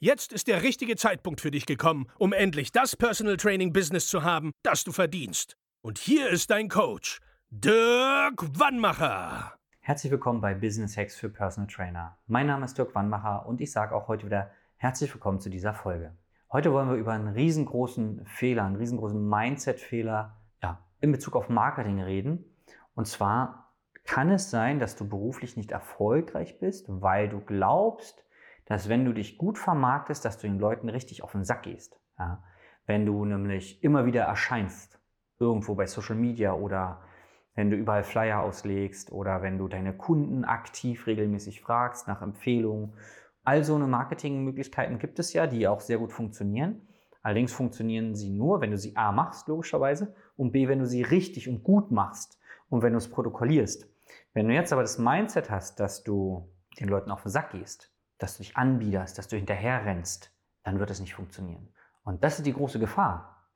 Jetzt ist der richtige Zeitpunkt für dich gekommen, um endlich das Personal Training Business zu haben, das du verdienst. Und hier ist dein Coach, Dirk Wannmacher. Herzlich willkommen bei Business Hacks für Personal Trainer. Mein Name ist Dirk Wannmacher und ich sage auch heute wieder herzlich willkommen zu dieser Folge. Heute wollen wir über einen riesengroßen Fehler, einen riesengroßen Mindset-Fehler ja, in Bezug auf Marketing reden. Und zwar kann es sein, dass du beruflich nicht erfolgreich bist, weil du glaubst, dass wenn du dich gut vermarktest, dass du den Leuten richtig auf den Sack gehst. Ja? Wenn du nämlich immer wieder erscheinst, irgendwo bei Social Media oder wenn du überall Flyer auslegst oder wenn du deine Kunden aktiv regelmäßig fragst nach Empfehlungen. All so eine Marketingmöglichkeiten gibt es ja, die auch sehr gut funktionieren. Allerdings funktionieren sie nur, wenn du sie A machst, logischerweise, und B, wenn du sie richtig und gut machst und wenn du es protokollierst. Wenn du jetzt aber das Mindset hast, dass du den Leuten auf den Sack gehst, dass du dich anbiederst, dass du hinterher rennst, dann wird es nicht funktionieren. Und das ist die große Gefahr.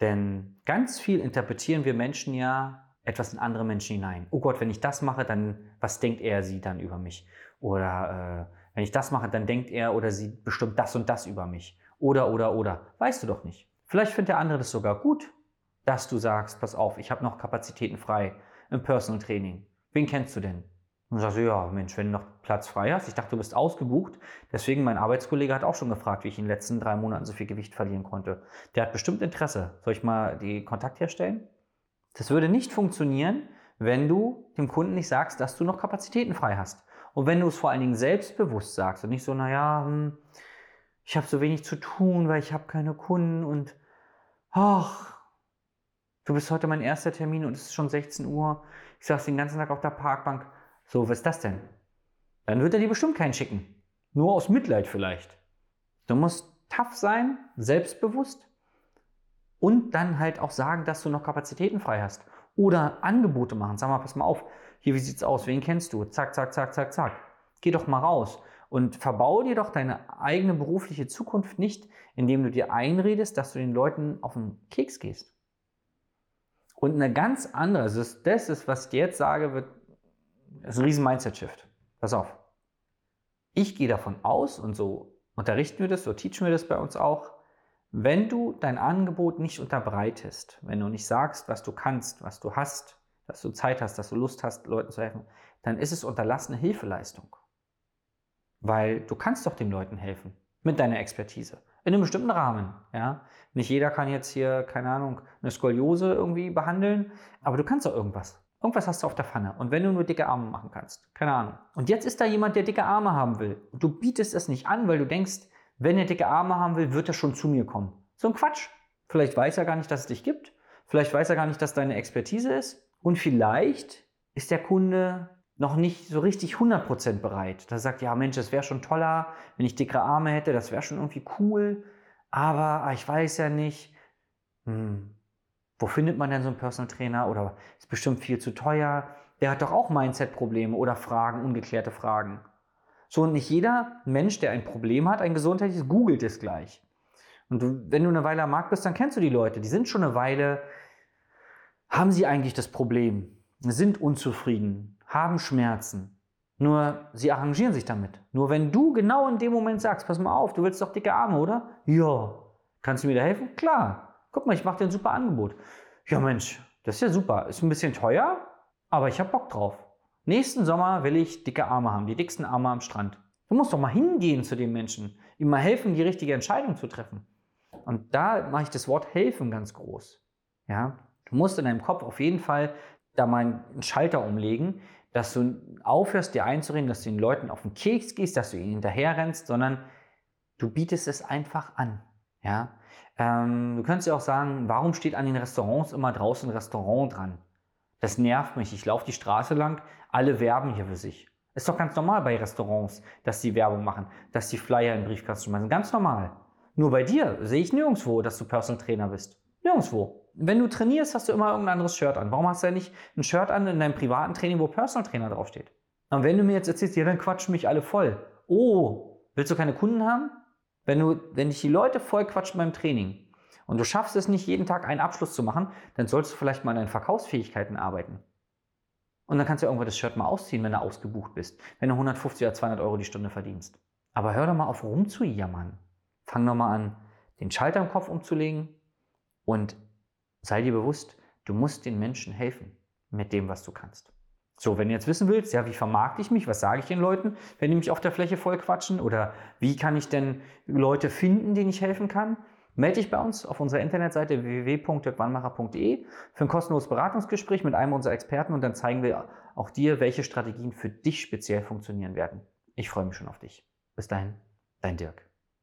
Denn ganz viel interpretieren wir Menschen ja etwas in andere Menschen hinein. Oh Gott, wenn ich das mache, dann was denkt er, sie dann über mich? Oder äh, wenn ich das mache, dann denkt er oder sie bestimmt das und das über mich. Oder, oder, oder. Weißt du doch nicht. Vielleicht findet der andere das sogar gut, dass du sagst, pass auf, ich habe noch Kapazitäten frei im Personal Training. Wen kennst du denn? Und sagst du, ja, Mensch, wenn du noch Platz frei hast, ich dachte, du bist ausgebucht. Deswegen, mein Arbeitskollege hat auch schon gefragt, wie ich in den letzten drei Monaten so viel Gewicht verlieren konnte. Der hat bestimmt Interesse. Soll ich mal die Kontakt herstellen? Das würde nicht funktionieren, wenn du dem Kunden nicht sagst, dass du noch Kapazitäten frei hast. Und wenn du es vor allen Dingen selbstbewusst sagst und nicht so, naja, hm, ich habe so wenig zu tun, weil ich habe keine Kunden und ach, du bist heute mein erster Termin und es ist schon 16 Uhr. Ich saß den ganzen Tag auf der Parkbank. So, was ist das denn? Dann wird er dir bestimmt keinen schicken. Nur aus Mitleid vielleicht. Du musst tough sein, selbstbewusst und dann halt auch sagen, dass du noch Kapazitäten frei hast. Oder Angebote machen. Sag mal, pass mal auf. Hier, wie sieht's aus? Wen kennst du? Zack, zack, zack, zack, zack. Geh doch mal raus und verbau dir doch deine eigene berufliche Zukunft nicht, indem du dir einredest, dass du den Leuten auf den Keks gehst. Und eine ganz andere, also das ist, was ich dir jetzt sage, wird das ist ein riesen Mindset-Shift. Pass auf. Ich gehe davon aus, und so unterrichten wir das, so teachen wir das bei uns auch, wenn du dein Angebot nicht unterbreitest, wenn du nicht sagst, was du kannst, was du hast, dass du Zeit hast, dass du Lust hast, Leuten zu helfen, dann ist es unterlassene Hilfeleistung. Weil du kannst doch den Leuten helfen mit deiner Expertise. In einem bestimmten Rahmen, ja. Nicht jeder kann jetzt hier, keine Ahnung, eine Skoliose irgendwie behandeln, aber du kannst doch irgendwas. Irgendwas hast du auf der Pfanne. Und wenn du nur dicke Arme machen kannst, keine Ahnung. Und jetzt ist da jemand, der dicke Arme haben will. Und du bietest es nicht an, weil du denkst, wenn er dicke Arme haben will, wird er schon zu mir kommen. So ein Quatsch. Vielleicht weiß er gar nicht, dass es dich gibt. Vielleicht weiß er gar nicht, dass deine Expertise ist. Und vielleicht ist der Kunde noch nicht so richtig 100% bereit. Da sagt, ja Mensch, das wäre schon toller, wenn ich dickere Arme hätte, das wäre schon irgendwie cool. Aber ah, ich weiß ja nicht. Hm, wo findet man denn so einen Personal Trainer? Oder ist bestimmt viel zu teuer? Der hat doch auch Mindset-Probleme oder Fragen, ungeklärte Fragen. So, und nicht jeder Mensch, der ein Problem hat, ein gesundheitliches, googelt es gleich. Und du, wenn du eine Weile am Markt bist, dann kennst du die Leute. Die sind schon eine Weile, haben sie eigentlich das Problem, sind unzufrieden, haben Schmerzen. Nur sie arrangieren sich damit. Nur wenn du genau in dem Moment sagst, pass mal auf, du willst doch dicke Arme, oder? Ja. Kannst du mir da helfen? Klar. Guck mal, ich mache dir ein super Angebot. Ja Mensch, das ist ja super. Ist ein bisschen teuer, aber ich habe Bock drauf. Nächsten Sommer will ich dicke Arme haben, die dicksten Arme am Strand. Du musst doch mal hingehen zu den Menschen, ihm mal helfen, die richtige Entscheidung zu treffen. Und da mache ich das Wort helfen ganz groß. Ja, du musst in deinem Kopf auf jeden Fall da mal einen Schalter umlegen, dass du aufhörst, dir einzureden, dass du den Leuten auf den Keks gehst, dass du ihnen hinterherrennst, sondern du bietest es einfach an. Ja, ähm, du könntest ja auch sagen, warum steht an den Restaurants immer draußen ein Restaurant dran? Das nervt mich. Ich laufe die Straße lang, alle werben hier für sich. Ist doch ganz normal bei Restaurants, dass die Werbung machen, dass die Flyer in den Briefkasten schmeißen. Ganz normal. Nur bei dir sehe ich nirgendwo, dass du Personal Trainer bist. Nirgendwo. Wenn du trainierst, hast du immer irgendein anderes Shirt an. Warum hast du ja nicht ein Shirt an in deinem privaten Training, wo Personal Trainer draufsteht? Und wenn du mir jetzt erzählst, ja, dann quatschen mich alle voll. Oh, willst du keine Kunden haben? Wenn, du, wenn dich die Leute voll quatschen beim Training und du schaffst es nicht, jeden Tag einen Abschluss zu machen, dann solltest du vielleicht mal an deinen Verkaufsfähigkeiten arbeiten. Und dann kannst du irgendwann das Shirt mal ausziehen, wenn du ausgebucht bist, wenn du 150 oder 200 Euro die Stunde verdienst. Aber hör doch mal auf rumzujammern. Fang doch mal an, den Schalter im Kopf umzulegen und sei dir bewusst, du musst den Menschen helfen mit dem, was du kannst. So, wenn du jetzt wissen willst, ja, wie vermarkte ich mich, was sage ich den Leuten, wenn die mich auf der Fläche voll quatschen oder wie kann ich denn Leute finden, denen ich helfen kann, Melde dich bei uns auf unserer Internetseite www.dirkwannmacher.de für ein kostenloses Beratungsgespräch mit einem unserer Experten und dann zeigen wir auch dir, welche Strategien für dich speziell funktionieren werden. Ich freue mich schon auf dich. Bis dahin, dein Dirk.